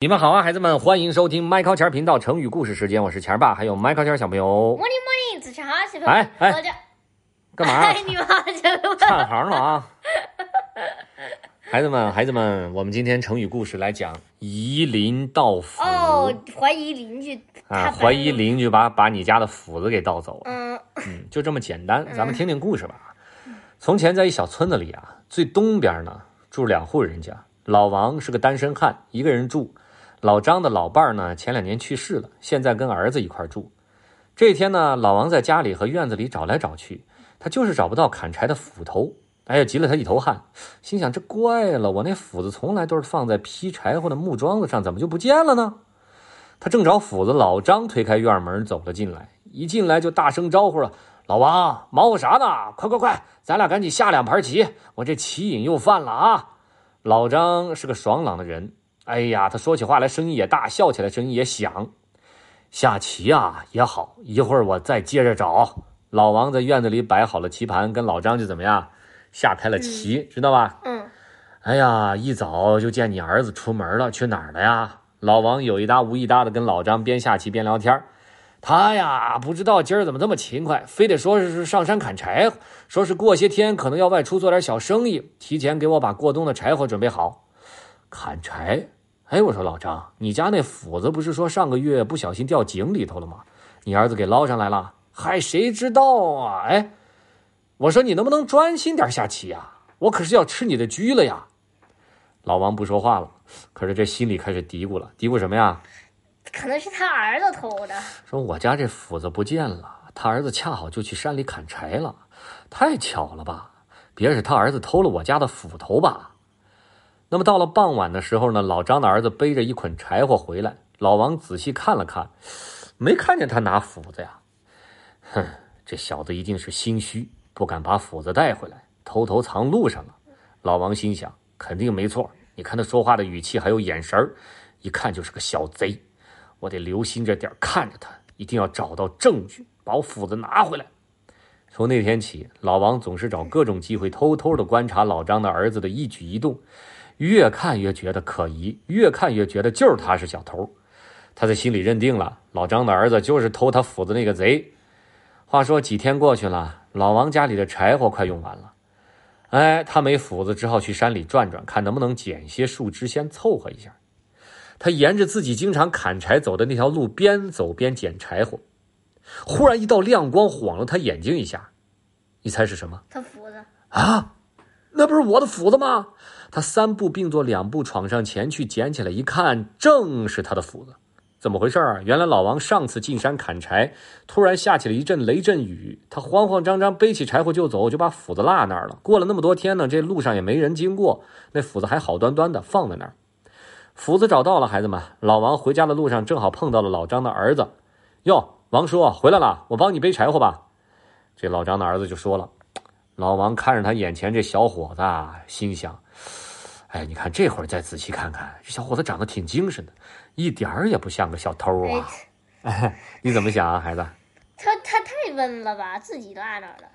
你们好啊，孩子们，欢迎收听麦考钱频道成语故事时间，我是钱爸，还有麦考钱小朋友。Morning morning，早上好，小朋友。哎哎我叫干嘛、哎，你们好，小朋友。串行了啊！孩子们，孩子们，我们今天成语故事来讲夷陵盗斧哦，怀疑邻居啊，怀疑邻居把把你家的斧子给盗走了。嗯嗯，就这么简单。咱们听听故事吧。从前在一小村子里啊，最东边呢住两户人家，老王是个单身汉，一个人住。老张的老伴儿呢，前两年去世了，现在跟儿子一块住。这天呢，老王在家里和院子里找来找去，他就是找不到砍柴的斧头。哎呀，急了他一头汗，心想这怪了，我那斧子从来都是放在劈柴火的木桩子上，怎么就不见了呢？他正找斧子，老张推开院门走了进来，一进来就大声招呼了：“老王，忙活啥呢？快快快，咱俩赶紧下两盘棋，我这棋瘾又犯了啊！”老张是个爽朗的人，哎呀，他说起话来声音也大，笑起来声音也响。下棋啊也好，一会儿我再接着找。老王在院子里摆好了棋盘，跟老张就怎么样下开了棋，知道吧？嗯，哎呀，一早就见你儿子出门了，去哪儿了呀？老王有一搭无一搭的跟老张边下棋边聊天他呀，不知道今儿怎么这么勤快，非得说是上山砍柴火，说是过些天可能要外出做点小生意，提前给我把过冬的柴火准备好。砍柴？哎，我说老张，你家那斧子不是说上个月不小心掉井里头了吗？你儿子给捞上来了？嗨，谁知道啊？哎，我说你能不能专心点下棋呀、我可是要吃你的车了呀！老王不说话了，可是这心里开始嘀咕了，嘀咕什么呀？可能是他儿子偷的。说我家这斧子不见了，他儿子恰好就去山里砍柴了，太巧了吧？别是他儿子偷了我家的斧头吧？那么到了傍晚的时候呢，老张的儿子背着一捆柴火回来，老王仔细看了看，没看见他拿斧子呀。哼，这小子一定是心虚，不敢把斧子带回来，偷偷藏路上了。老王心想，肯定没错。你看他说话的语气还有眼神儿，一看就是个小贼。我得留心着点看着他，一定要找到证据，把我斧子拿回来。从那天起，老王总是找各种机会偷偷的观察老张的儿子的一举一动，越看越觉得可疑，越看越觉得就是他是小偷。他在心里认定了老张的儿子就是偷他斧子那个贼。话说几天过去了，老王家里的柴火快用完了，哎，他没斧子，只好去山里转转，看能不能捡些树枝先凑合一下。他沿着自己经常砍柴走的那条路，边走边捡柴火。忽然一道亮光晃了他眼睛一下，你猜是什么他斧子。啊？那不是我的斧子吗？他三步并作两步闯上前去，捡起来一看，正是他的斧子。怎么回事啊？原来老王上次进山砍柴，突然下起了一阵雷阵雨，他慌慌张张背起柴火就走，就把斧子落那儿了。过了那么多天呢，这路上也没人经过，那斧子还好端端的放在那儿。斧子找到了，孩子们，老王回家的路上正好碰到了老张的儿子。哟，王叔回来了，我帮你背柴火吧。这老张的儿子就说了。老王看着他眼前这小伙子，啊，心想：哎，你看这会儿再仔细看看，这小伙子长得挺精神的，一点儿也不像个小偷哎啊。，哎，你怎么想啊，孩子？他他太笨了吧，自己落那儿了，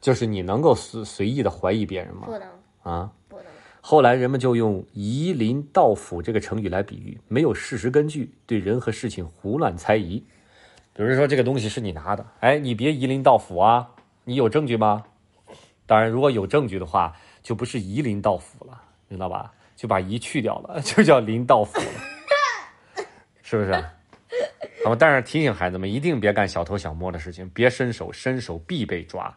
就是你能够随随意的怀疑别人吗不？能啊？不能。后来人们就用“夷陵盗斧”这个成语来比喻没有事实根据，对人和事情胡乱猜疑。比如说这个东西是你拿的，哎，你别夷陵盗斧啊！你有证据吗？当然，如果有证据的话，就不是夷陵道府了，知道吧？就把“夷”去掉了，就叫林道府了，是不是？好，但是提醒孩子们，一定别干小偷小摸的事情，别伸手，伸手必被抓。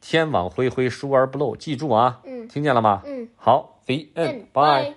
天网恢恢，疏而不漏，记住啊！嗯听见了吗？嗯好，The 嗯 end，bye。